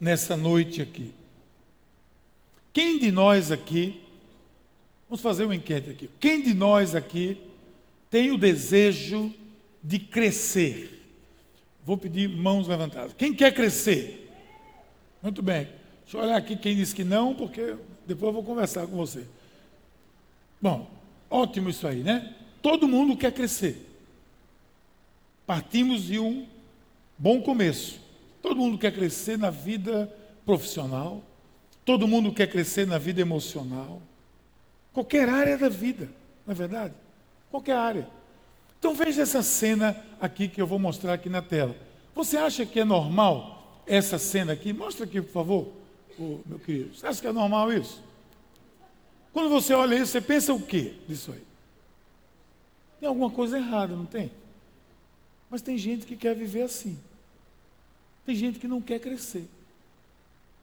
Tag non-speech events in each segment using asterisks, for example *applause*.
nessa noite aqui. Quem de nós aqui, vamos fazer uma enquete aqui, quem de nós aqui tem o desejo de crescer? Vou pedir mãos levantadas. Quem quer crescer? Muito bem. Deixa eu olhar aqui quem disse que não, porque depois eu vou conversar com você. Bom, ótimo isso aí, né? Todo mundo quer crescer. Partimos de um bom começo. Todo mundo quer crescer na vida profissional. Todo mundo quer crescer na vida emocional. Qualquer área da vida, não é verdade? Qualquer área. Então veja essa cena aqui que eu vou mostrar aqui na tela. Você acha que é normal essa cena aqui? Mostra aqui, por favor, meu querido. Você acha que é normal isso? Quando você olha isso, você pensa o quê disso aí? Tem alguma coisa errada, não tem? Mas tem gente que quer viver assim. Tem gente que não quer crescer.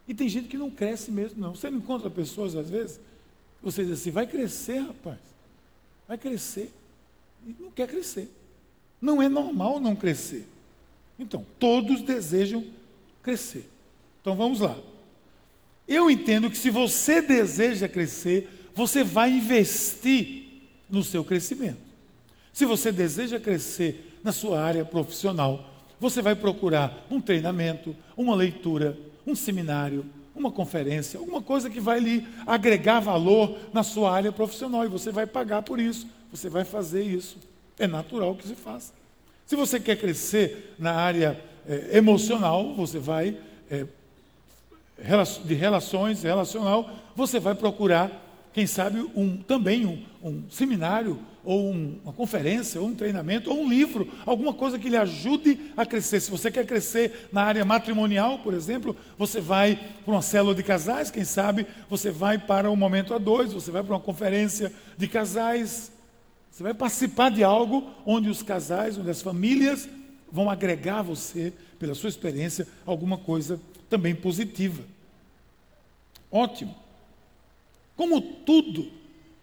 E tem gente que não cresce mesmo, não. Você não encontra pessoas, às vezes, você diz assim, vai crescer, rapaz. Vai crescer. E não quer crescer. Não é normal não crescer. Então, todos desejam crescer. Então vamos lá. Eu entendo que se você deseja crescer, você vai investir no seu crescimento. Se você deseja crescer na sua área profissional, você vai procurar um treinamento, uma leitura, um seminário, uma conferência, alguma coisa que vai lhe agregar valor na sua área profissional e você vai pagar por isso, você vai fazer isso. É natural que se faça. Se você quer crescer na área é, emocional, você vai, é, de relações, relacional, você vai procurar quem sabe, um, também um, um seminário, ou um, uma conferência, ou um treinamento, ou um livro, alguma coisa que lhe ajude a crescer. Se você quer crescer na área matrimonial, por exemplo, você vai para uma célula de casais, quem sabe, você vai para um momento a dois, você vai para uma conferência de casais, você vai participar de algo onde os casais, onde as famílias vão agregar a você, pela sua experiência, alguma coisa também positiva. Ótimo. Como tudo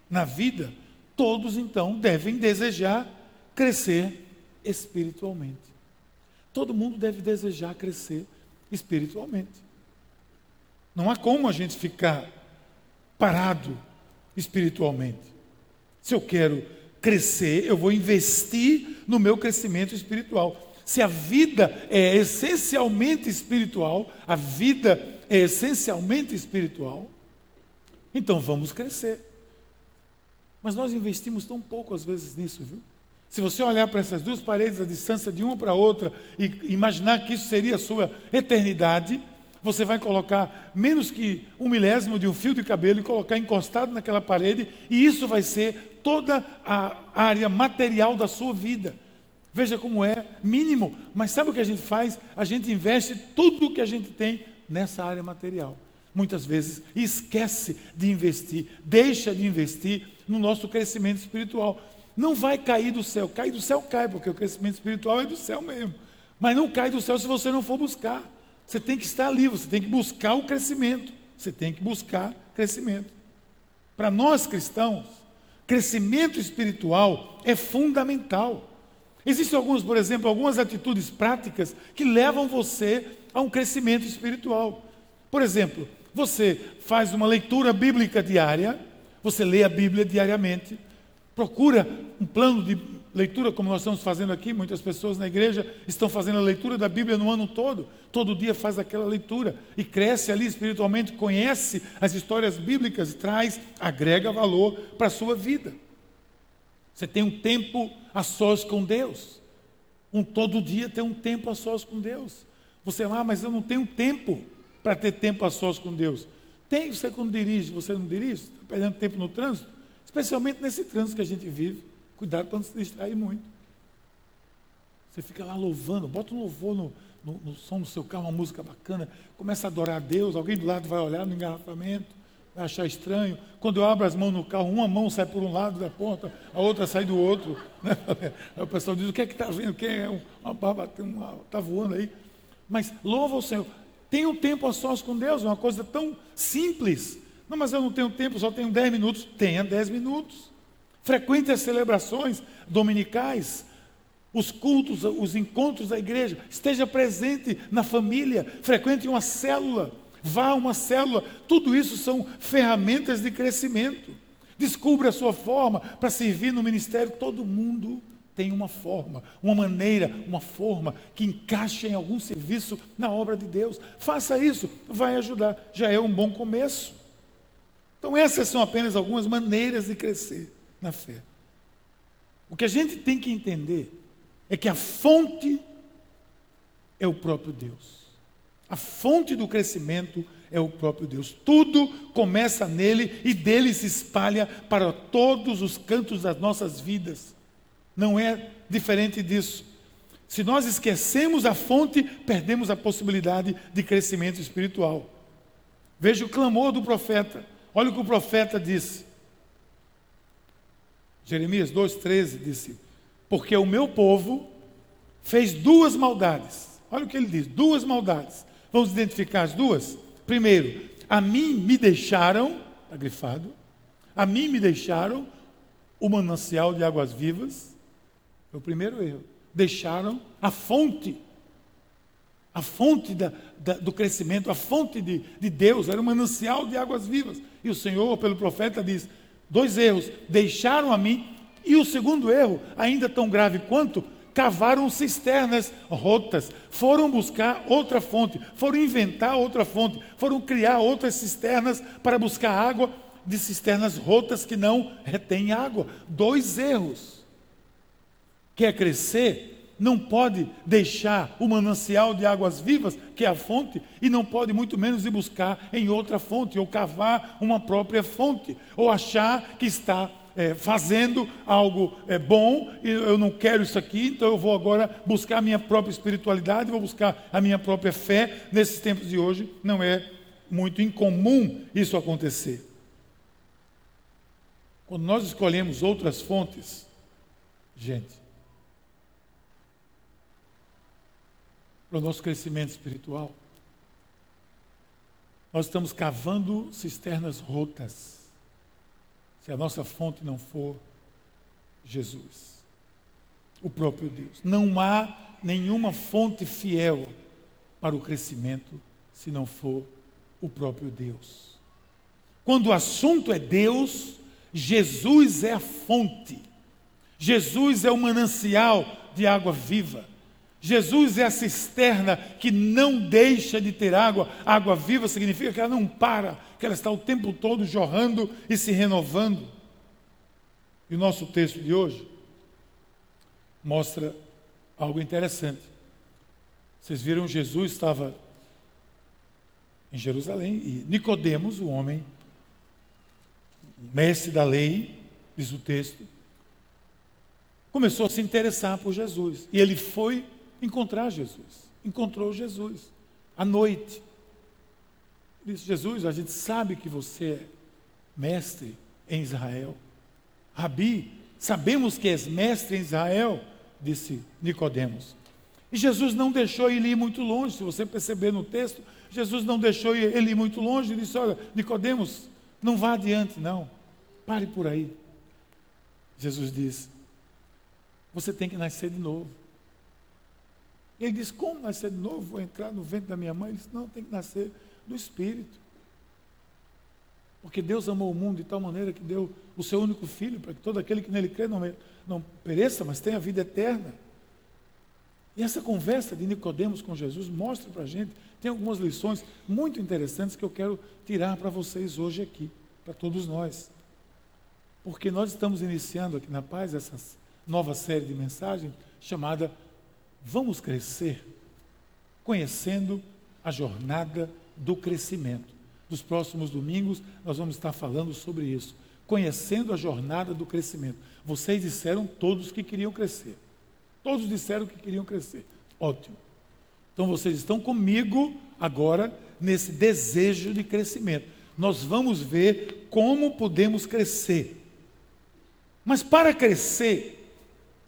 na vida, todos então devem desejar crescer espiritualmente. Todo mundo deve desejar crescer espiritualmente. Não há como a gente ficar parado espiritualmente. Se eu quero crescer, eu vou investir no meu crescimento espiritual. Se a vida é essencialmente espiritual, a vida é essencialmente espiritual, então vamos crescer. Mas nós investimos tão pouco às vezes nisso, viu? Se você olhar para essas duas paredes, a distância de uma para a outra, e imaginar que isso seria a sua eternidade, você vai colocar menos que um milésimo de um fio de cabelo e colocar encostado naquela parede, e isso vai ser toda a área material da sua vida. Veja como é mínimo, mas sabe o que a gente faz? A gente investe tudo o que a gente tem nessa área material muitas vezes esquece de investir, deixa de investir no nosso crescimento espiritual. Não vai cair do céu, cair do céu cai, porque o crescimento espiritual é do céu mesmo. Mas não cai do céu se você não for buscar. Você tem que estar ali, você tem que buscar o crescimento. Você tem que buscar crescimento. Para nós cristãos, crescimento espiritual é fundamental. Existem alguns, por exemplo, algumas atitudes práticas que levam você a um crescimento espiritual. Por exemplo, você faz uma leitura bíblica diária, você lê a Bíblia diariamente, procura um plano de leitura, como nós estamos fazendo aqui, muitas pessoas na igreja estão fazendo a leitura da Bíblia no ano todo, todo dia faz aquela leitura e cresce ali espiritualmente, conhece as histórias bíblicas e traz, agrega valor para a sua vida. Você tem um tempo a sós com Deus. Um todo dia tem um tempo a sós com Deus. Você, ah, mas eu não tenho tempo para ter tempo a sós com Deus. Tem você quando dirige, você não dirige? Está perdendo tempo no trânsito? Especialmente nesse trânsito que a gente vive. Cuidado para não se distrair muito. Você fica lá louvando, bota um louvor no, no, no, som do seu carro, uma música bacana, começa a adorar a Deus, alguém do lado vai olhar no engarrafamento, vai achar estranho. Quando eu abro as mãos no carro, uma mão sai por um lado da ponta, a outra sai do outro. Né? *laughs* O pessoal diz, o que é que está vendo? Quem é uma barba, está voando aí. Mas louva o Senhor. Tenha um tempo a sós com Deus, é uma coisa tão simples. Não, mas eu não tenho tempo, só tenho 10 minutos. Tenha 10 minutos. Frequente as celebrações dominicais. os cultos, os encontros da igreja, esteja presente na família, frequente uma célula, vá a uma célula. Tudo isso são ferramentas de crescimento. Descubra a sua forma para servir no ministério. Todo mundo tem uma forma, uma maneira, uma forma que encaixe em algum serviço na obra de Deus. Faça isso, vai ajudar. Já é um bom começo. Então, essas são apenas algumas maneiras de crescer na fé. O que a gente tem que entender é que a fonte é o próprio Deus. A fonte do crescimento é o próprio Deus. Tudo começa nele e dele se espalha para todos os cantos das nossas vidas. Não é diferente disso. Se nós esquecemos a fonte, perdemos a possibilidade de crescimento espiritual. Veja o clamor do profeta. Olha o que o profeta disse. Jeremias 2,13 disse: porque o meu povo fez duas maldades. Olha o que ele diz: duas maldades. Vamos identificar as duas? Primeiro, a mim me deixaram, está grifado, a mim me deixaram o manancial de águas vivas. É o primeiro erro. Deixaram a fonte, a fonte da, da, do crescimento, a fonte de, de Deus, era o manancial de águas vivas. E o Senhor, pelo profeta, diz: dois erros. Deixaram a mim e o segundo erro, ainda tão grave quanto, cavaram cisternas rotas, foram buscar outra fonte, foram inventar outra fonte, foram criar outras cisternas para buscar água de cisternas rotas que não retêm água. Dois erros. Quer crescer? Não pode deixar o manancial de águas vivas, que é a fonte, e não pode muito menos ir buscar em outra fonte, ou cavar uma própria fonte, ou achar que está é, fazendo algo é, bom, e eu não quero isso aqui, então eu vou agora buscar a minha própria espiritualidade, vou buscar a minha própria fé. Nesses tempos de hoje, não é muito incomum isso acontecer. Quando nós escolhemos outras fontes, gente, para o nosso crescimento espiritual, nós estamos cavando cisternas rotas se a nossa fonte não for Jesus, o próprio Deus. Não há nenhuma fonte fiel para o crescimento se não for o próprio Deus. Quando o assunto é Deus, Jesus é a fonte. Jesus é o manancial de água viva. Jesus é a cisterna que não deixa de ter água. água viva significa que ela não para, que ela está o tempo todo jorrando e se renovando. E o nosso texto de hoje mostra algo interessante. Vocês viram, Jesus estava em Jerusalém e Nicodemos, o homem mestre da lei, diz o texto, começou a se interessar por Jesus. E ele foi encontrar Jesus. Encontrou Jesus à noite. Disse: Jesus, a gente sabe que você é mestre em Israel. Rabi, sabemos que és mestre em Israel, disse Nicodemos. E Jesus não deixou ele ir muito longe, se você perceber no texto, Jesus não deixou ele ir muito longe, ele disse: Olha, Nicodemos, não vá adiante, não. Pare por aí. Jesus disse: Você tem que nascer de novo. Ele disse: Como nascer de novo? Vou entrar no ventre da minha mãe? Ele disse: Não, tem que nascer do Espírito. Porque Deus amou o mundo de tal maneira que deu o seu único filho, para que todo aquele que nele crê não, não pereça, mas tenha vida eterna. E essa conversa de Nicodemos com Jesus mostra para a gente, tem algumas lições muito interessantes que eu quero tirar para vocês hoje aqui, para todos nós. Porque nós estamos iniciando aqui na Paz essa nova série de mensagens chamada Vamos crescer conhecendo a jornada do crescimento. Nos próximos domingos nós vamos estar falando sobre isso, conhecendo a jornada do crescimento. Vocês disseram todos que queriam crescer. Todos disseram que queriam crescer. Ótimo. Então vocês estão comigo agora nesse desejo de crescimento. Nós vamos ver como podemos crescer. Mas para crescer,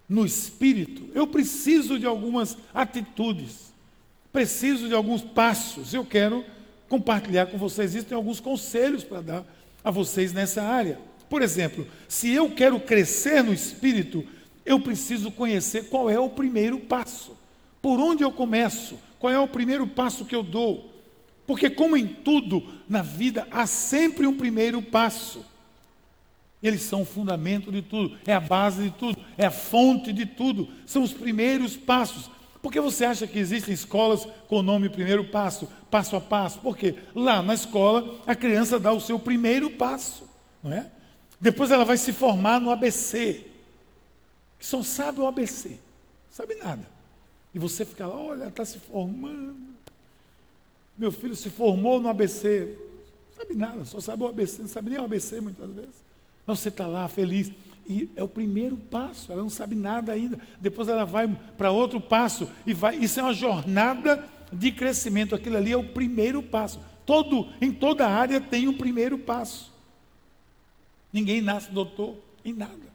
no espírito, eu preciso de algumas atitudes, preciso de alguns passos. Eu quero compartilhar com vocês isso, tem alguns conselhos para dar a vocês nessa área. Por exemplo, se eu quero crescer no espírito, eu preciso conhecer qual é o primeiro passo. Por onde eu começo? Qual é o primeiro passo que eu dou? Porque, como em tudo na vida, há sempre um primeiro passo. Eles são o fundamento de tudo, é a base de tudo, é a fonte de tudo, são os primeiros passos. Por que você acha que existem escolas com o nome primeiro passo, passo a passo? Porque lá na escola a criança dá o seu primeiro passo, não é? Depois ela vai se formar no ABC, só sabe o ABC, sabe nada. E você fica lá, olha, está se formando. Meu filho se formou no ABC, não sabe nada, só sabe o ABC, não sabe nem o ABC muitas vezes. Mas você está lá feliz. E é o primeiro passo, ela não sabe nada ainda. Depois ela vai para outro passo e vai. Isso é uma jornada de crescimento. Aquilo ali é o primeiro passo. Todo, em toda área tem um primeiro passo. Ninguém nasce doutor em nada.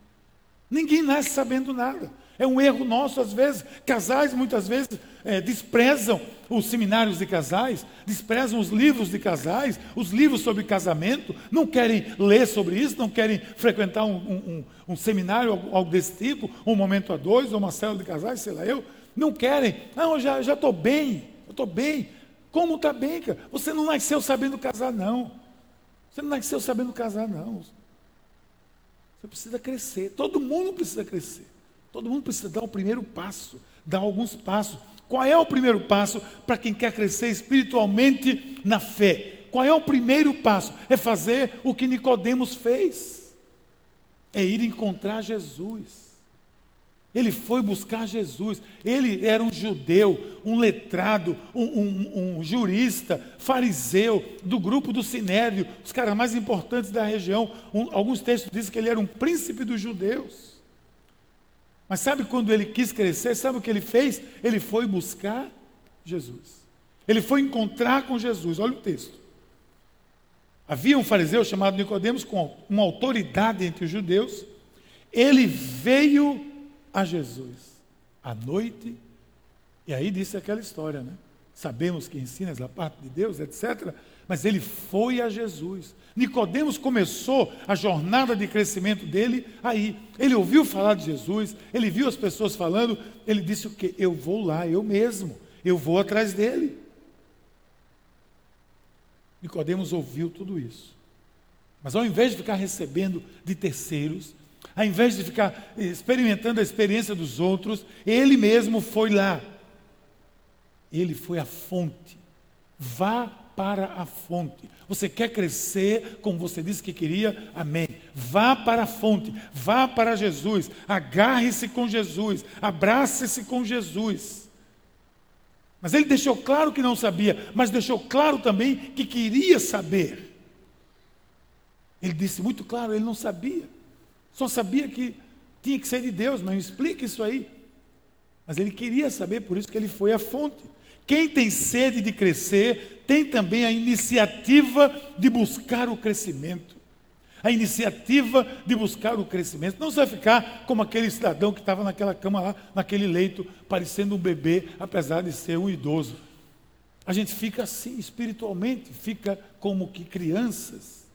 Ninguém nasce sabendo nada. É um erro nosso, às vezes. Casais, muitas vezes, é, desprezam os seminários de casais, desprezam os livros de casais, os livros sobre casamento, não querem ler sobre isso, não querem frequentar um, um, um seminário, algo desse tipo, um momento a dois, ou uma célula de casais, sei lá eu. Não querem. Não, eu já estou bem, eu estou bem. Como está bem, cara? Você não nasceu sabendo casar, não. Você não nasceu sabendo casar, não. Você precisa crescer. Todo mundo precisa crescer. Todo mundo precisa dar o primeiro passo, dar alguns passos. Qual é o primeiro passo para quem quer crescer espiritualmente na fé? Qual é o primeiro passo? É fazer o que Nicodemos fez. É ir encontrar Jesus. Ele foi buscar Jesus. Ele era um judeu, um letrado, um, um, um, jurista, fariseu, do grupo do Sinédrio, os caras mais importantes da região. Um, alguns textos dizem que ele era um príncipe dos judeus. Mas sabe quando ele quis crescer? Sabe o que ele fez? Ele foi buscar Jesus. Ele foi encontrar com Jesus. Olha o texto. Havia um fariseu chamado Nicodemos com uma autoridade entre os judeus. Ele veio a Jesus à noite. E aí disse aquela história, né? Sabemos que ensinas da parte de Deus, etc. Mas ele foi a Jesus. Nicodemos começou a jornada de crescimento dele aí. Ele ouviu falar de Jesus, ele viu as pessoas falando, ele disse o quê? Eu vou lá, eu mesmo, eu vou atrás dele. Nicodemos ouviu tudo isso. Mas ao invés de ficar recebendo de terceiros, ao invés de ficar experimentando a experiência dos outros, ele mesmo foi lá. Ele foi à fonte. Vá para a fonte. Você quer crescer como você disse que queria? Amém. Vá para a fonte, vá para Jesus, agarre-se com Jesus, abrace-se com Jesus. Mas ele deixou claro que não sabia, mas deixou claro também que queria saber. Ele disse muito claro, ele não sabia. Só sabia que tinha que ser de Deus, mas me explica isso aí. Mas ele queria saber, por isso que ele foi à fonte. Quem tem sede de crescer, tem também a iniciativa de buscar o crescimento. A iniciativa de buscar o crescimento. Não vai ficar como aquele cidadão que estava naquela cama lá, naquele leito, parecendo um bebê, apesar de ser um idoso. A gente fica assim espiritualmente, fica como que crianças.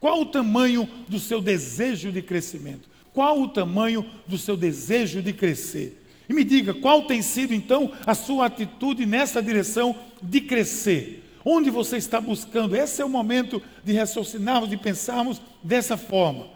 Qual o tamanho do seu desejo de crescimento? Qual o tamanho do seu desejo de crescer? E me diga, qual tem sido então a sua atitude nessa direção de crescer? Onde você está buscando? Esse é o momento de raciocinarmos, de pensarmos dessa forma.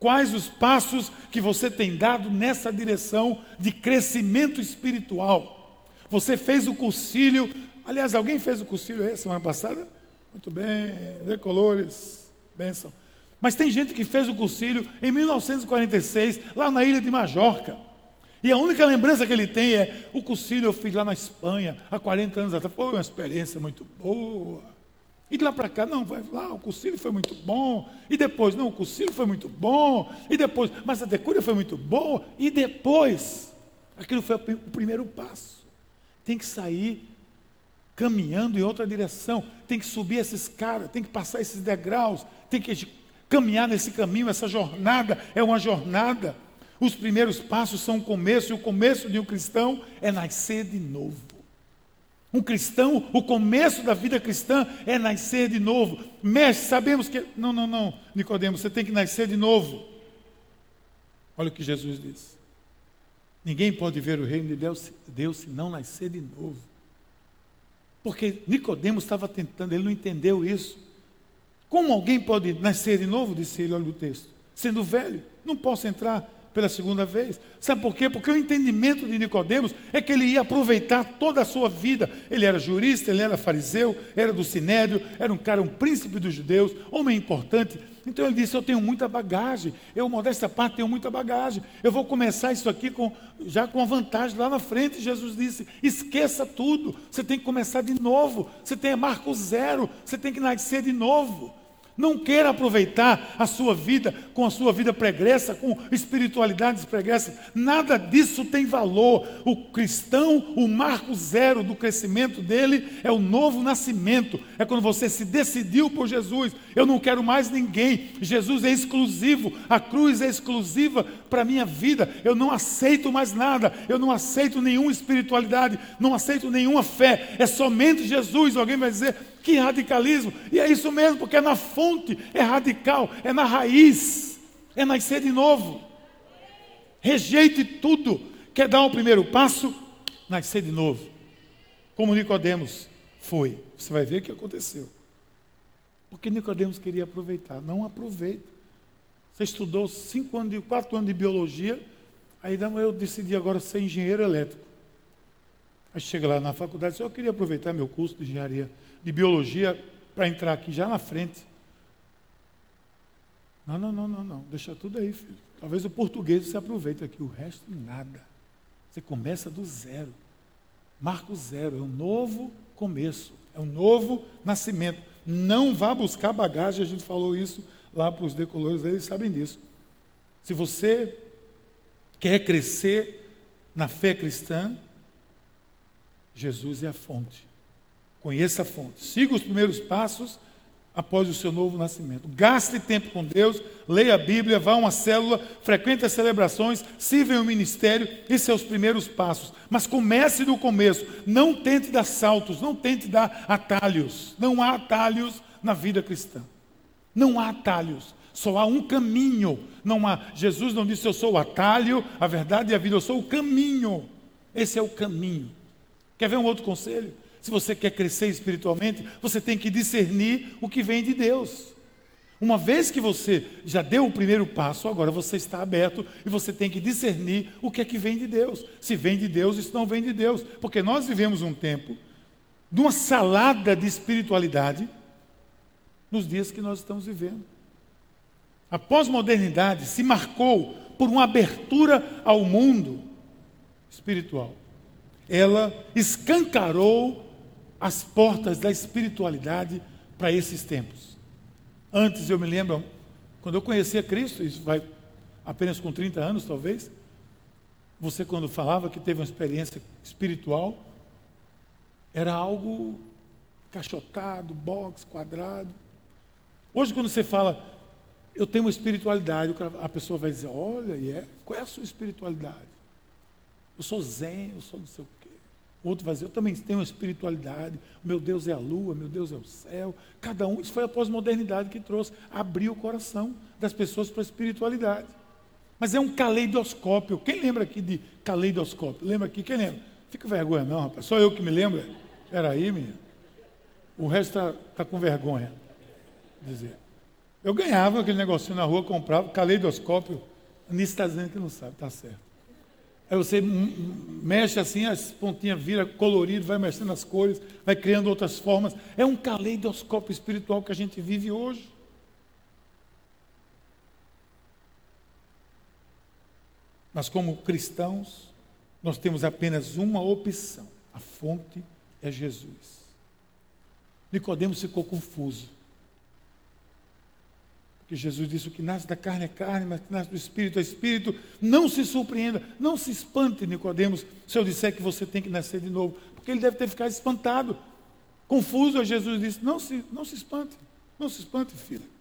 Quais os passos que você tem dado nessa direção de crescimento espiritual? Você fez o cursilho, aliás, alguém fez o cursilho aí semana passada? Muito bem, de colores, bênção. Mas tem gente que fez o cursilho em 1946, lá na ilha de Majorca. E a única lembrança que ele tem é o cursilho eu fiz lá na Espanha, há 40 anos atrás. Foi uma experiência muito boa. E de lá para cá, não, vai lá, o cursilho foi muito bom. E depois, não, o cursilho foi muito bom. E depois, mas a decúria foi muito boa. E depois, aquilo foi o primeiro passo. Tem que sair caminhando em outra direção. Tem que subir essa escada, tem que passar esses degraus, tem que caminhar nesse caminho, essa jornada é uma jornada. Os primeiros passos são o começo, e o começo de um cristão é nascer de novo. Um cristão, o começo da vida cristã é nascer de novo. Mestre, sabemos que. Não, não, não, Nicodemos, você tem que nascer de novo. Olha o que Jesus diz. Ninguém pode ver o reino de Deus, Deus se não nascer de novo. Porque Nicodemos estava tentando, ele não entendeu isso. Como alguém pode nascer de novo? Disse ele, olha o texto. Sendo velho, não posso entrar pela segunda vez. Sabe por quê? Porque o entendimento de Nicodemos é que ele ia aproveitar toda a sua vida. Ele era jurista, ele era fariseu, era do sinédrio, era um cara, um príncipe dos judeus, homem importante. Então ele disse: Eu tenho muita bagagem, eu, modesta parte, tenho muita bagagem. Eu vou começar isso aqui com, já com a vantagem lá na frente. Jesus disse: Esqueça tudo, você tem que começar de novo, você tem marco zero, você tem que nascer de novo. Não queira aproveitar a sua vida com a sua vida pregressa, com espiritualidades pregressas. Nada disso tem valor. O cristão, o marco zero do crescimento dele é o novo nascimento. É quando você se decidiu por Jesus. Eu não quero mais ninguém. Jesus é exclusivo. A cruz é exclusiva para a minha vida. Eu não aceito mais nada. Eu não aceito nenhuma espiritualidade. Não aceito nenhuma fé. É somente Jesus. Alguém vai dizer, que radicalismo! E é isso mesmo, porque é na fonte, é radical, é na raiz, é nascer de novo. Rejeite tudo. Quer dar o primeiro passo? Nascer de novo. Como Nicodemos foi. Você vai ver o que aconteceu. Porque Nicodemos queria aproveitar. Não aproveita. Você estudou cinco anos, de, quatro anos de biologia, aí eu decidi agora ser engenheiro elétrico. Aí chega lá na faculdade, eu queria aproveitar meu curso de engenharia de biologia para entrar aqui já na frente. Não, não, não, não, não. Deixa tudo aí, filho. Talvez o português você aproveite aqui, o resto nada. Você começa do zero. Marco zero, é um novo começo, é um novo nascimento. Não vá buscar bagagem, a gente falou isso lá para os decolores, eles sabem disso. Se você quer crescer na fé cristã, Jesus é a fonte. Conheça a fonte. Siga os primeiros passos após o seu novo nascimento. Gaste tempo com Deus, leia a Bíblia, vá a uma célula, frequente as celebrações, sirva em um ministério. São os primeiros passos. Mas comece do começo. Não tente dar saltos, não tente dar atalhos. Não há atalhos na vida cristã. Não há atalhos. Só há um caminho. Não há. Jesus não disse eu sou o atalho, a verdade e a vida. Eu sou o caminho. Esse é o caminho. Quer ver um outro conselho? Se você quer crescer espiritualmente, você tem que discernir o que vem de Deus. Uma vez que você já deu o primeiro passo, agora você está aberto e você tem que discernir o que é que vem de Deus. Se vem de Deus, isso não vem de Deus. Porque nós vivemos um tempo de uma salada de espiritualidade nos dias que nós estamos vivendo. A pós-modernidade se marcou por uma abertura ao mundo espiritual ela escancarou as portas da espiritualidade para esses tempos. Antes, eu me lembro, quando eu conhecia Cristo, isso vai apenas com 30 anos talvez, você quando falava que teve uma experiência espiritual, era algo cachotado, box, quadrado. Hoje, quando você fala, eu tenho uma espiritualidade, a pessoa vai dizer, olha, e é, qual é a sua espiritualidade? Eu sou zen, eu sou não sei. O outro vai dizer, eu também tenho uma espiritualidade. Meu Deus é a lua, meu Deus é o céu. Cada um, isso foi a pós-modernidade que trouxe, abriu o coração das pessoas para a espiritualidade. Mas é um caleidoscópio. Quem lembra aqui de caleidoscópio? Lembra aqui? Quem lembra? Fica vergonha não, rapaz. Só eu que me lembro. Espera aí, menina. O resto está tá com vergonha. Dizer. Eu ganhava aquele negocinho na rua, comprava, caleidoscópio. Nisso está dizendo que não sabe, está certo. Aí você mexe assim, as pontinhas viram colorido, vai mexendo as cores, vai criando outras formas. É um caleidoscópio espiritual que a gente vive hoje. Mas como cristãos, nós temos apenas uma opção. A fonte é Jesus. Nicodemos ficou confuso. Porque Jesus disse: o que nasce da carne é carne, mas o que nasce do espírito é espírito. Não se surpreenda, não se espante, Nicodemos, se eu disser que você tem que nascer de novo. Porque ele deve ter ficado espantado. Confuso, Jesus disse: não se, não se espante, não se espante, filha.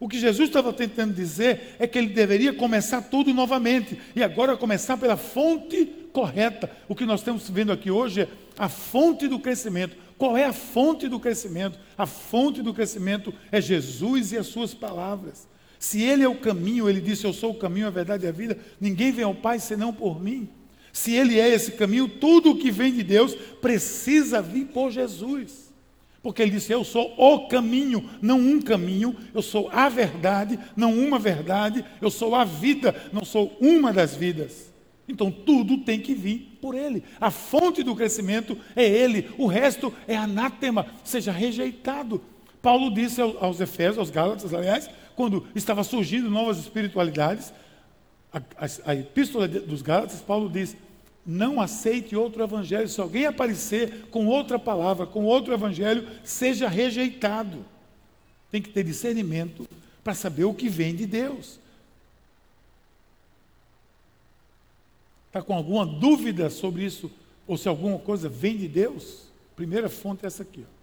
O que Jesus estava tentando dizer é que ele deveria começar tudo novamente. E agora começar pela fonte correta. O que nós estamos vendo aqui hoje é a fonte do crescimento. Qual é a fonte do crescimento? A fonte do crescimento é Jesus e as suas palavras. Se Ele é o caminho, Ele disse: Eu sou o caminho, a verdade e a vida, ninguém vem ao Pai senão por mim. Se ele é esse caminho, tudo o que vem de Deus precisa vir por Jesus. Porque ele disse: Eu sou o caminho, não um caminho, eu sou a verdade, não uma verdade, eu sou a vida, não sou uma das vidas. Então tudo tem que vir por ele. A fonte do crescimento é ele, o resto é anátema, seja rejeitado. Paulo disse aos Efésios, aos Gálatas, aliás, quando estava surgindo novas espiritualidades, a, a, a epístola dos Gálatas, Paulo diz: não aceite outro evangelho. Se alguém aparecer com outra palavra, com outro evangelho, seja rejeitado. Tem que ter discernimento para saber o que vem de Deus. Está com alguma dúvida sobre isso? Ou se alguma coisa vem de Deus? Primeira fonte é essa aqui. Ó.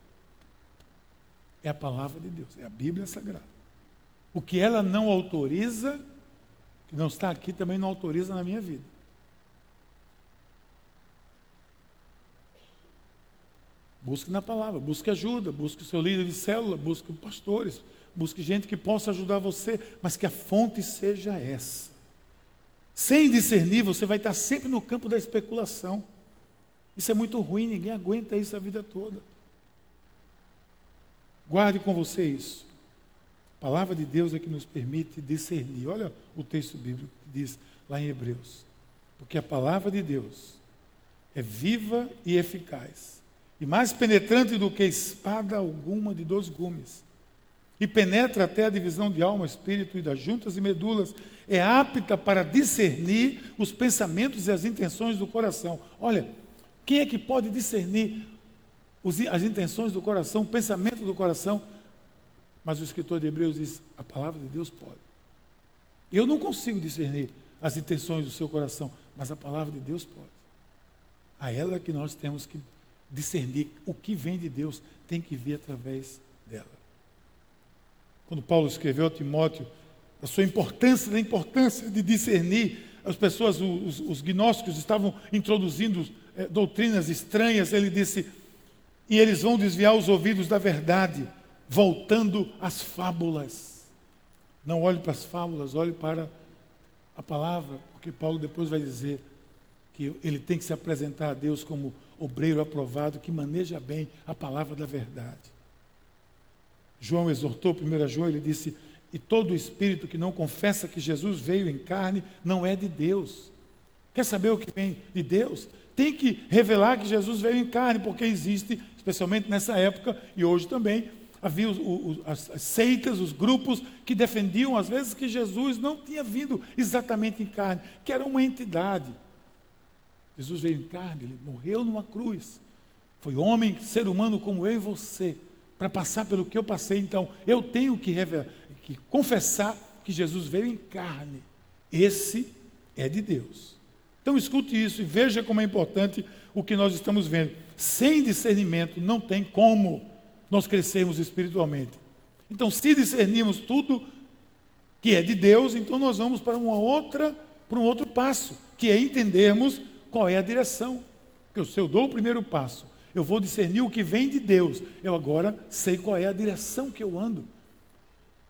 É a palavra de Deus, é a Bíblia Sagrada. O que ela não autoriza, que não está aqui, também não autoriza na minha vida. Busque na palavra, busque ajuda, busque o seu líder de célula, busque pastores, busque gente que possa ajudar você, mas que a fonte seja essa. Sem discernir, você vai estar sempre no campo da especulação. Isso é muito ruim, ninguém aguenta isso a vida toda. Guarde com você isso. A palavra de Deus é que nos permite discernir. Olha o texto bíblico que diz lá em Hebreus. Porque a palavra de Deus é viva e eficaz, e mais penetrante do que espada alguma de dois gumes, e penetra até a divisão de alma, espírito e das juntas e medulas, é apta para discernir os pensamentos e as intenções do coração. Olha, quem é que pode discernir os, as intenções do coração, o pensamento do coração? Mas o escritor de Hebreus diz: a palavra de Deus pode. Eu não consigo discernir as intenções do seu coração, mas a palavra de Deus pode. A ela que nós temos que discernir o que vem de Deus tem que vir através dela. Quando Paulo escreveu a Timóteo, a sua importância, da importância de discernir. As pessoas, os, os gnósticos estavam introduzindo é, doutrinas estranhas. Ele disse: e eles vão desviar os ouvidos da verdade, voltando às fábulas. Não olhe para as fábulas, olhe para a palavra, porque Paulo depois vai dizer que ele tem que se apresentar a Deus como obreiro aprovado que maneja bem a palavra da verdade. João exortou, 1 João, ele disse: e todo espírito que não confessa que Jesus veio em carne não é de Deus. Quer saber o que vem de Deus? Tem que revelar que Jesus veio em carne, porque existe, especialmente nessa época e hoje também, havia os, os, as seitas, os grupos que defendiam às vezes que Jesus não tinha vindo exatamente em carne, que era uma entidade. Jesus veio em carne, ele morreu numa cruz. Foi homem, ser humano como eu e você, para passar pelo que eu passei. Então, eu tenho que revelar, que confessar que Jesus veio em carne. Esse é de Deus. Então escute isso e veja como é importante o que nós estamos vendo. Sem discernimento não tem como nós crescermos espiritualmente. Então, se discernirmos tudo que é de Deus, então nós vamos para uma outra, para um outro passo, que é entendermos qual é a direção. Porque se eu dou o primeiro passo, eu vou discernir o que vem de Deus. Eu agora sei qual é a direção que eu ando.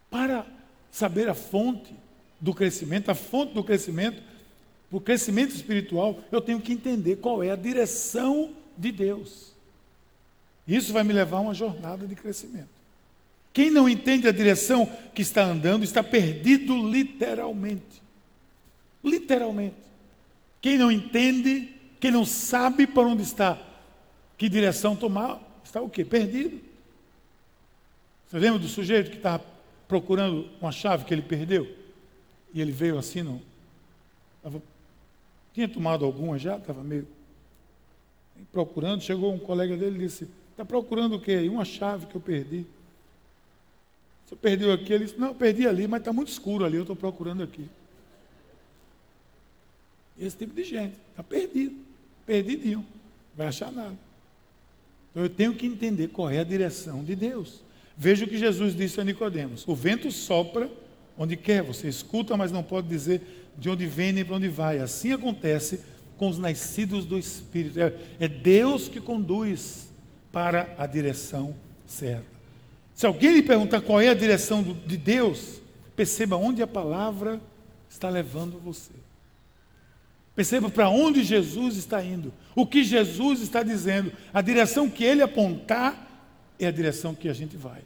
Para saber a fonte do crescimento, a fonte do crescimento, o crescimento espiritual, eu tenho que entender qual é a direção de Deus. Isso vai me levar a uma jornada de crescimento. Quem não entende a direção que está andando está perdido literalmente. Literalmente. Quem não entende, quem não sabe para onde está, que direção tomar, está o quê? Perdido. Você lembra do sujeito que estava procurando uma chave que ele perdeu. E ele veio assim, não. Tava, tinha tomado alguma já, estava meio procurando. Chegou um colega dele e disse: Está procurando o quê? Uma chave que eu perdi. Você perdeu aqui? Ele disse: Não, perdi ali, mas está muito escuro ali, eu estou procurando aqui. Esse tipo de gente, está perdido, perdidinho, vai achar nada. Então eu tenho que entender qual é a direção de Deus. Veja o que Jesus disse a Nicodemos: O vento sopra onde quer, você escuta, mas não pode dizer de onde vem nem para onde vai. Assim acontece com os nascidos do Espírito. É, é Deus que conduz para a direção certa. Se alguém lhe perguntar qual é a direção de Deus, perceba onde a palavra está levando você. Perceba para onde Jesus está indo, o que Jesus está dizendo, a direção que ele apontar é a direção que a gente vai,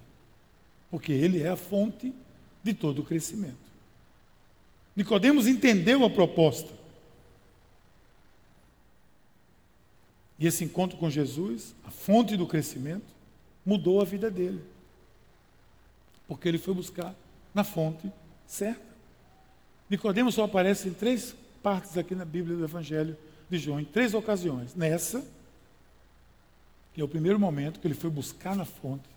porque ele é a fonte de todo o crescimento. Nicodemos entendeu a proposta. E esse encontro com Jesus, a fonte do crescimento, mudou a vida dele. Porque ele foi buscar na fonte certa. Nicodemos só aparece em três partes aqui na Bíblia do Evangelho de João, em três ocasiões. Nessa, que é o primeiro momento que ele foi buscar na fonte.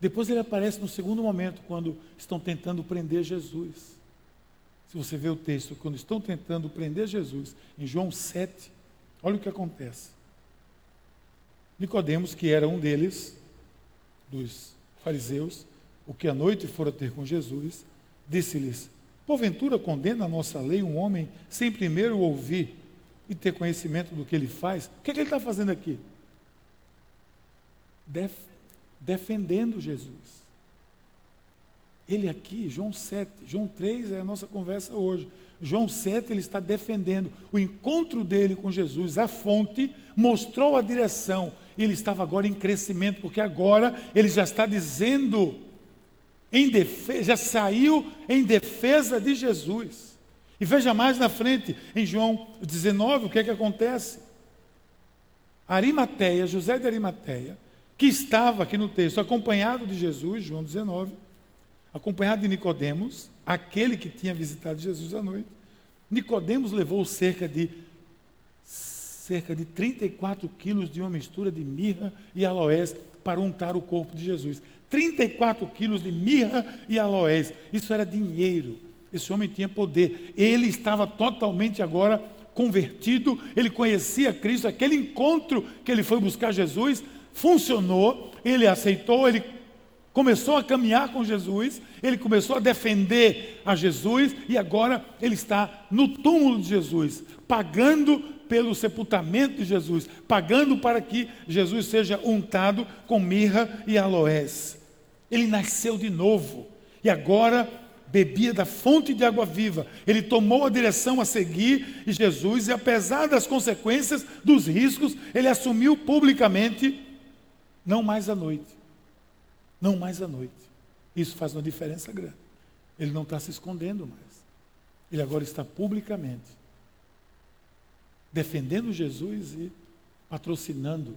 Depois ele aparece no segundo momento, quando estão tentando prender Jesus. Se você vê o texto, quando estão tentando prender Jesus, em João 7, olha o que acontece. Nicodemos, que era um deles, dos fariseus, o que à noite fora ter com Jesus, disse-lhes: Porventura condena a nossa lei um homem sem primeiro ouvir e ter conhecimento do que ele faz? O que, é que ele está fazendo aqui? Def defendendo Jesus. Ele aqui, João 7, João 3 é a nossa conversa hoje. João 7, ele está defendendo o encontro dele com Jesus, a fonte, mostrou a direção. Ele estava agora em crescimento, porque agora ele já está dizendo, em defesa, já saiu em defesa de Jesus. E veja mais na frente, em João 19, o que é que acontece? Arimateia, José de Arimateia, que estava aqui no texto, acompanhado de Jesus, João 19, acompanhado de Nicodemos, aquele que tinha visitado Jesus à noite. Nicodemos levou cerca de cerca de 34 quilos de uma mistura de mirra e aloés para untar o corpo de Jesus. 34 quilos de mirra e aloés. Isso era dinheiro. Esse homem tinha poder. Ele estava totalmente agora convertido. Ele conhecia Cristo. Aquele encontro que ele foi buscar Jesus funcionou. Ele aceitou. Ele começou a caminhar com Jesus, ele começou a defender a Jesus e agora ele está no túmulo de Jesus, pagando pelo sepultamento de Jesus, pagando para que Jesus seja untado com mirra e aloés. Ele nasceu de novo e agora bebia da fonte de água viva. Ele tomou a direção a seguir e Jesus, e apesar das consequências, dos riscos, ele assumiu publicamente, não mais à noite, não mais à noite. Isso faz uma diferença grande. Ele não está se escondendo mais. Ele agora está publicamente defendendo Jesus e patrocinando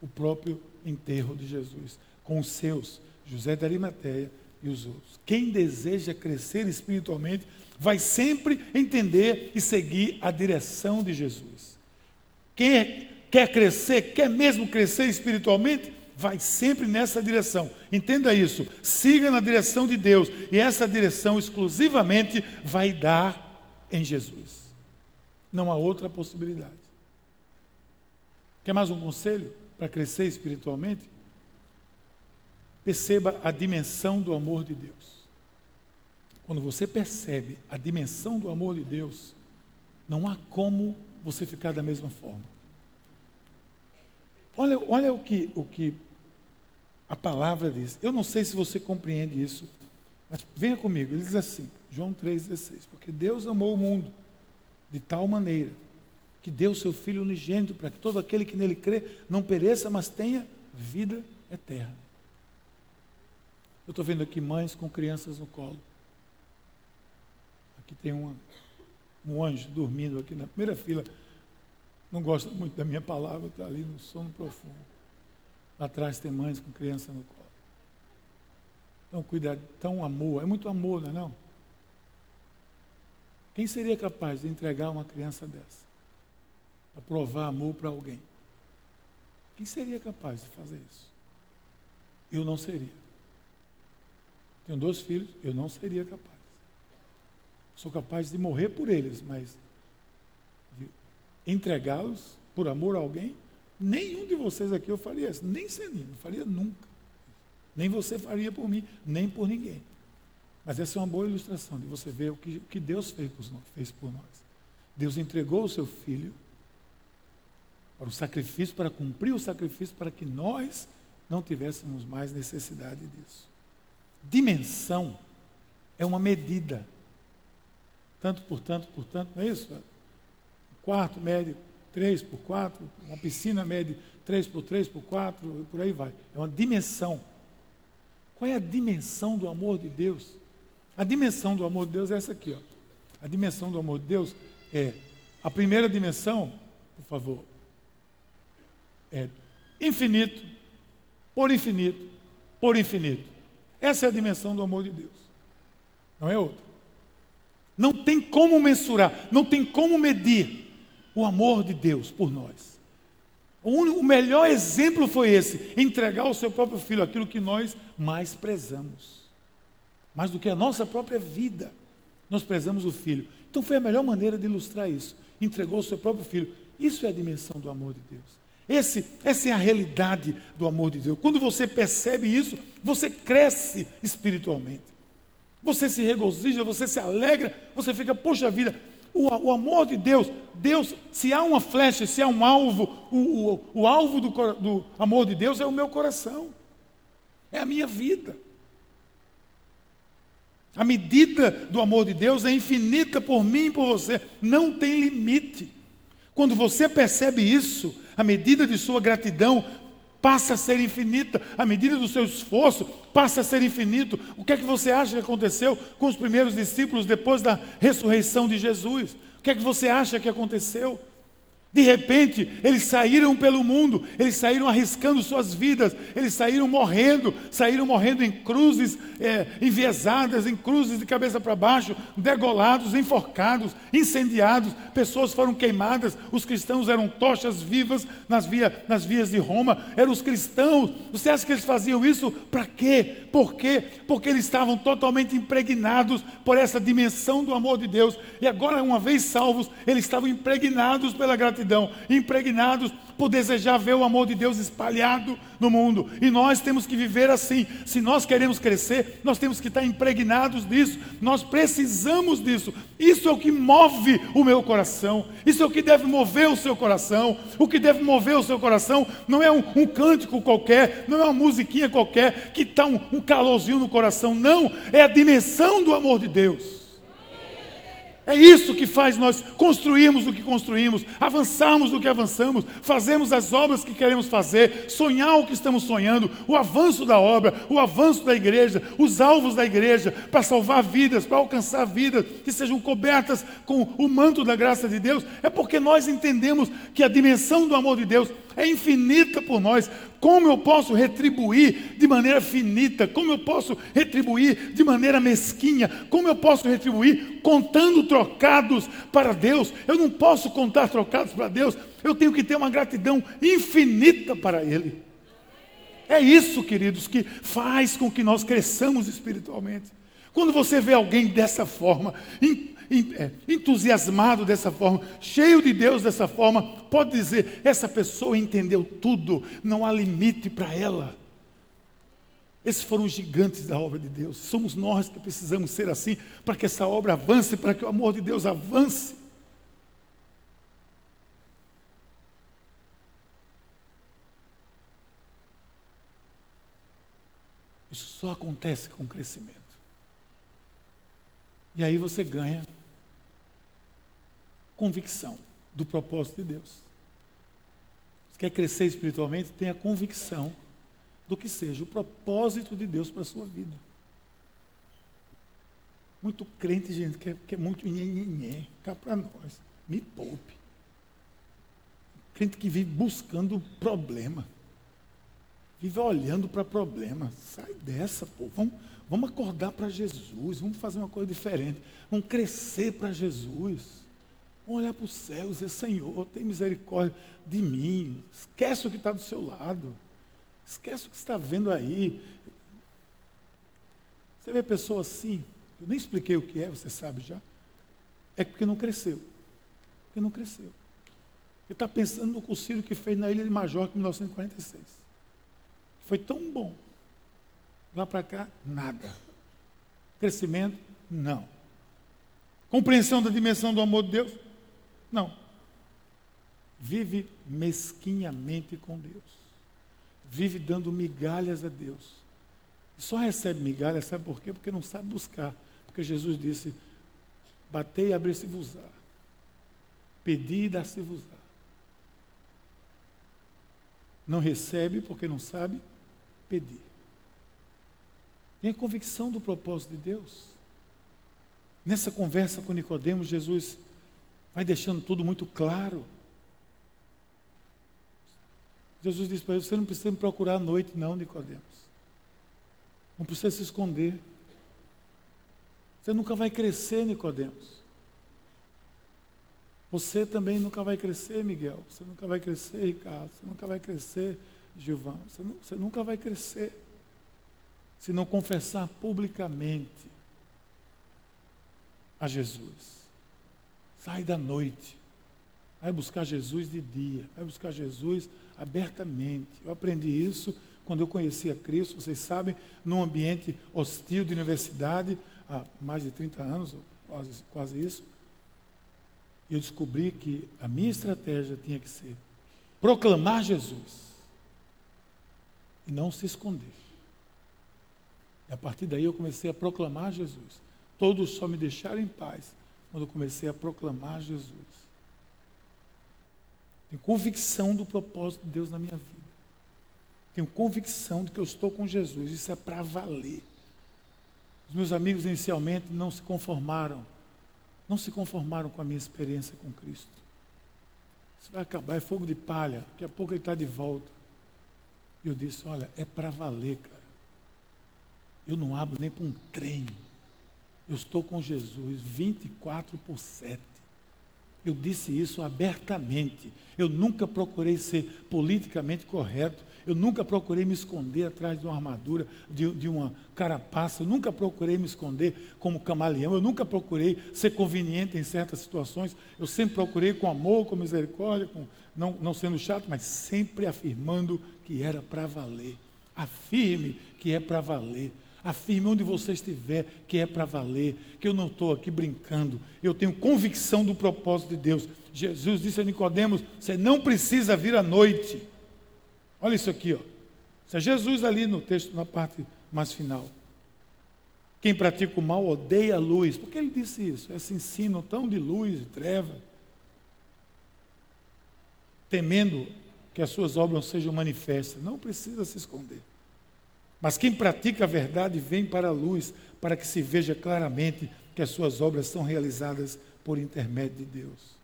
o próprio enterro de Jesus, com os seus, José de Arimateia e os outros. Quem deseja crescer espiritualmente vai sempre entender e seguir a direção de Jesus. Quem é, quer crescer, quer mesmo crescer espiritualmente, vai sempre nessa direção. Entenda isso. Siga na direção de Deus. E essa direção exclusivamente vai dar em Jesus. Não há outra possibilidade. Quer mais um conselho para crescer espiritualmente? Perceba a dimensão do amor de Deus. Quando você percebe a dimensão do amor de Deus, não há como você ficar da mesma forma. Olha, olha o, que, o que a palavra diz. Eu não sei se você compreende isso, mas venha comigo. Ele diz assim, João 3,16: Porque Deus amou o mundo de tal maneira que deu seu Filho unigênito para que todo aquele que nele crê não pereça, mas tenha vida eterna. Eu estou vendo aqui mães com crianças no colo. Aqui tem uma, um anjo dormindo aqui na primeira fila. Não gosta muito da minha palavra, está ali no sono profundo. Lá atrás tem mães com criança no colo. Então, cuidado, tão amor, é muito amor, não é não? Quem seria capaz de entregar uma criança dessa? Para provar amor para alguém? Quem seria capaz de fazer isso? Eu não seria. Tenho dois filhos, eu não seria capaz. Sou capaz de morrer por eles, mas entregá-los por amor a alguém, Nenhum de vocês aqui eu faria isso, nem Seninho, não faria nunca. Nem você faria por mim, nem por ninguém. Mas essa é uma boa ilustração de você ver o que, que Deus fez por, nós, fez por nós. Deus entregou o seu filho para o sacrifício, para cumprir o sacrifício, para que nós não tivéssemos mais necessidade disso. Dimensão é uma medida. Tanto por tanto, por tanto, não é isso? Quarto mede 3 por 4, uma piscina mede 3 por 3 por 4, por aí vai. É uma dimensão. Qual é a dimensão do amor de Deus? A dimensão do amor de Deus é essa aqui, ó. A dimensão do amor de Deus é a primeira dimensão, por favor, é infinito, por infinito, por infinito. Essa é a dimensão do amor de Deus. Não é outra. Não tem como mensurar, não tem como medir o amor de Deus por nós. O, melhor exemplo foi esse: entregar o seu próprio filho, aquilo que nós mais prezamos. Mais do que a nossa própria vida, nós prezamos o filho. Então foi a melhor maneira de ilustrar isso. Entregou o seu próprio filho. Isso é a dimensão do amor de Deus. Esse, essa é a realidade do amor de Deus. Quando você percebe isso, você cresce espiritualmente. Você se regozija, você se alegra, você fica, poxa vida, o, o amor de Deus, Deus, se há uma flecha, se há um alvo, o, o, o alvo do, do amor de Deus é o meu coração, é a minha vida. A medida do amor de Deus é infinita por mim e por você, não tem limite. Quando você percebe isso, a medida de sua gratidão passa a ser infinita, a medida do seu esforço passa a ser infinito. O que é que você acha que aconteceu com os primeiros discípulos depois da ressurreição de Jesus? O que é que você acha que aconteceu? De repente, eles saíram pelo mundo, eles saíram arriscando suas vidas, eles saíram morrendo, saíram morrendo em cruzes é, enviesadas, em cruzes de cabeça para baixo, degolados, enforcados, incendiados, pessoas foram queimadas, os cristãos eram tochas vivas nas, via, nas vias de Roma, eram os cristãos. Você acha que eles faziam isso para quê? Por quê? Porque eles estavam totalmente impregnados por essa dimensão do amor de Deus, e agora, uma vez salvos, eles estavam impregnados pela gratidão gratidão, impregnados por desejar ver o amor de Deus espalhado no mundo. E nós temos que viver assim. Se nós queremos crescer, nós temos que estar impregnados disso. Nós precisamos disso. Isso é o que move o meu coração. Isso é o que deve mover o seu coração. O que deve mover o seu coração não é um, um cântico qualquer, não é uma musiquinha qualquer que está um, um calorzinho no coração. Não, é a dimensão do amor de Deus. É isso que faz nós construirmos o que construímos, avançarmos o que avançamos, fazermos as obras que queremos fazer, sonhar o que estamos sonhando, o avanço da obra, o avanço da igreja, os alvos da igreja, para salvar vidas, para alcançar vidas que sejam cobertas com o manto da graça de Deus. É porque nós entendemos que a dimensão do amor de Deus é infinita por nós. Como eu posso retribuir de maneira finita? Como eu posso retribuir de maneira mesquinha? Como eu posso retribuir contando trocados para Deus? Eu não posso contar trocados para Deus. Eu tenho que ter uma gratidão infinita para Ele. É isso, queridos, que faz com que nós cresçamos espiritualmente. Quando você vê alguém dessa forma, entusiasmado dessa forma, cheio de Deus dessa forma, pode dizer: essa pessoa entendeu tudo, não há limite para ela. Esses foram os gigantes da obra de Deus. Somos nós que precisamos ser assim, para que essa obra avance, para que o amor de Deus avance. Isso só acontece com crescimento. E aí você ganha convicção do propósito de Deus. Quer crescer espiritualmente, tenha convicção do que seja o propósito de Deus para a sua vida. Muito crente, gente, que é, que é muito nhenhenhé, cá para nós. Me poupe. Crente que vive buscando problema. Vive olhando para problema. Sai dessa, pô. Vamos, vamos acordar para Jesus. Vamos fazer uma coisa diferente. Vamos crescer para Jesus. Olhar para o céu e dizer, Senhor, tem misericórdia de mim. Esquece o que está do seu lado. Esquece o que está vendo aí. Você vê pessoa assim, eu nem expliquei o que é, você sabe já. É porque não cresceu. Porque não cresceu. Ele está pensando no concílio que fez na Ilha de Majorca em 1946. Foi tão bom. Lá para cá, nada. Crescimento, não. Compreensão da dimensão do amor de Deus, não. Vive mesquinhamente com Deus. Vive dando migalhas a Deus. Só recebe migalhas, sabe por quê? Porque não sabe buscar. Porque Jesus disse: Batei e abri-se-vos-á. Pedi e dá-se-vos-á. Não recebe porque não sabe pedir. Tem a convicção do propósito de Deus. Nessa conversa com Nicodemos, Jesus vai deixando tudo muito claro. Jesus diz para ele: Você não precisa me procurar à noite, não, Nicodemos. Não precisa se esconder. Você nunca vai crescer, Nicodemos. Você também nunca vai crescer, Miguel. Você nunca vai crescer, Ricardo. Você nunca vai crescer, Gilvão. Você, você nunca vai crescer se não confessar publicamente a Jesus. Sai da noite. Vai buscar Jesus de dia. Vai buscar Jesus abertamente. Eu aprendi isso quando eu conheci a Cristo, vocês sabem, num ambiente hostil de universidade, há mais de 30 anos, quase, quase isso. Eu descobri que a minha estratégia tinha que ser proclamar Jesus e não se esconder. E a partir daí eu comecei a proclamar Jesus. Todos só me deixaram em paz quando eu comecei a proclamar Jesus. Tenho convicção do propósito de Deus na minha vida. Tenho convicção de que eu estou com Jesus. Isso é para valer. Os meus amigos inicialmente não se conformaram. Não se conformaram com a minha experiência com Cristo. Isso vai acabar, é fogo de palha. Daqui a pouco ele está de volta. E eu disse: Olha, é para valer, cara. Eu não abro nem para um trem. Eu estou com Jesus 24 por 7. Eu disse isso abertamente. Eu nunca procurei ser politicamente correto. Eu nunca procurei me esconder atrás de uma armadura, de, de, uma carapaça. Eu nunca procurei me esconder como camaleão. Eu nunca procurei ser conveniente em certas situações. Eu sempre procurei com amor, com misericórdia, com, não, não sendo chato, mas sempre afirmando que era para valer. Afirme que é para valer. Afirme onde você estiver que é para valer, que eu não estou aqui brincando. Eu tenho convicção do propósito de Deus. Jesus disse a Nicodemos: você não precisa vir à noite. Olha isso aqui, ó. Isso é Jesus ali no texto, na parte mais final. Quem pratica o mal odeia a luz. Por que ele disse isso? Esse ensino tão de luz e treva. Temendo que as suas obras sejam manifestas. Não precisa se esconder. Mas quem pratica a verdade vem para a luz, para que se veja claramente que as suas obras são realizadas por intermédio de Deus.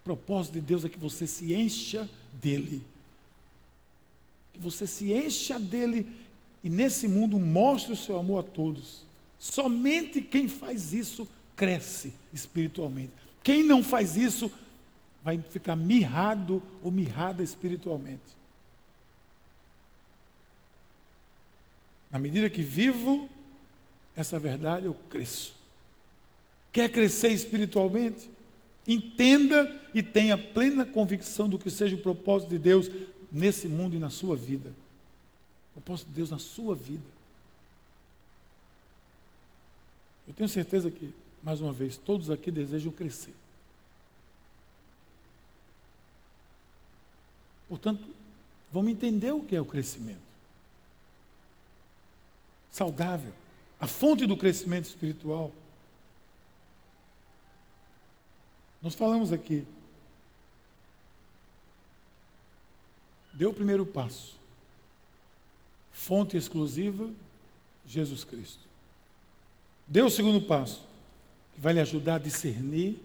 O propósito de Deus é que você se encha dele. Que você se encha dele e nesse mundo mostre o seu amor a todos. Somente quem faz isso cresce espiritualmente. Quem não faz isso vai ficar mirrado ou mirrada espiritualmente. Na medida que vivo essa verdade, eu cresço. Quer crescer espiritualmente? Entenda e tenha plena convicção do que seja o propósito de Deus nesse mundo e na sua vida. O propósito de Deus na sua vida. Eu tenho certeza que, mais uma vez, todos aqui desejam crescer. Portanto, vamos entender o que é o crescimento saudável, a fonte do crescimento espiritual. Nós falamos aqui. Deu o primeiro passo. Fonte exclusiva, Jesus Cristo. Deu o segundo passo, que vai lhe ajudar a discernir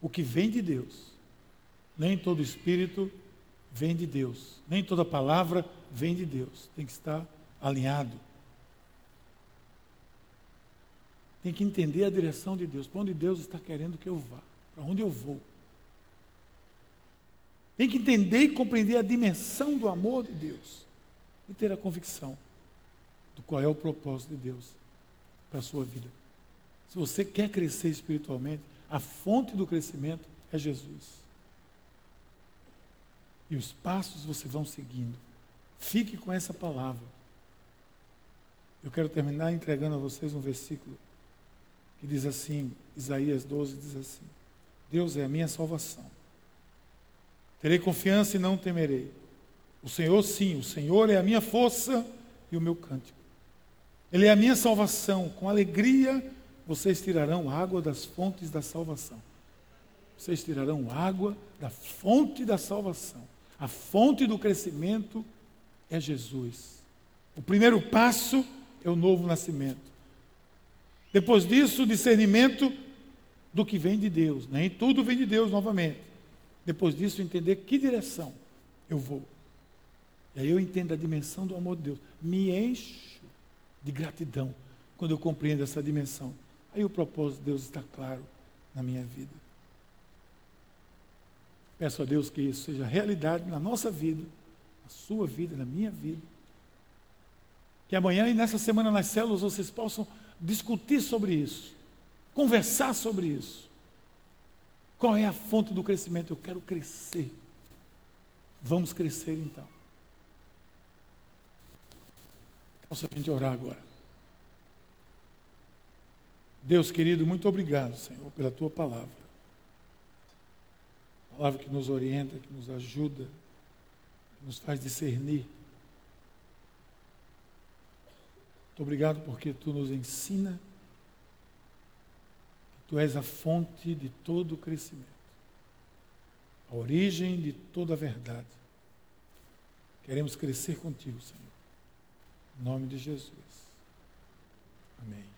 o que vem de Deus. Nem todo espírito vem de Deus. Nem toda palavra vem de Deus. Tem que estar alinhado. Tem que entender a direção de Deus, para onde Deus está querendo que eu vá, para onde eu vou. Tem que entender e compreender a dimensão do amor de Deus e ter a convicção do qual é o propósito de Deus para a sua vida. Se você quer crescer espiritualmente, a fonte do crescimento é Jesus. E os passos você vão seguindo. Fique com essa palavra. Eu quero terminar entregando a vocês um versículo que diz assim, Isaías 12 diz assim: Deus é a minha salvação. Terei confiança e não temerei. O Senhor, sim, o Senhor é a minha força e o meu cântico. Ele é a minha salvação. Com alegria vocês tirarão água das fontes da salvação. vocês tirarão água da fonte da salvação. A fonte do crescimento é Jesus. O primeiro passo é o novo nascimento. Depois disso, discernimento do que vem de Deus. Nem tudo vem de Deus novamente. Depois disso, entender que direção eu vou. E aí eu entendo a dimensão do amor de Deus. Me encho de gratidão quando eu compreendo essa dimensão. Aí o propósito de Deus está claro na minha vida. Peço a Deus que isso seja realidade na nossa vida, na sua vida, na minha vida. Que amanhã e nessa semana nas células vocês possam discutir sobre isso, conversar sobre isso. Qual é a fonte do crescimento? Eu quero crescer. Vamos crescer então. Posso a gente orar agora. Deus querido, muito obrigado, Senhor, pela tua palavra palavra que nos orienta, que nos ajuda, que nos faz discernir. Muito obrigado porque tu nos ensina que tu és a fonte de todo o crescimento, a origem de toda a verdade. Queremos crescer contigo, Senhor. Em nome de Jesus. Amém.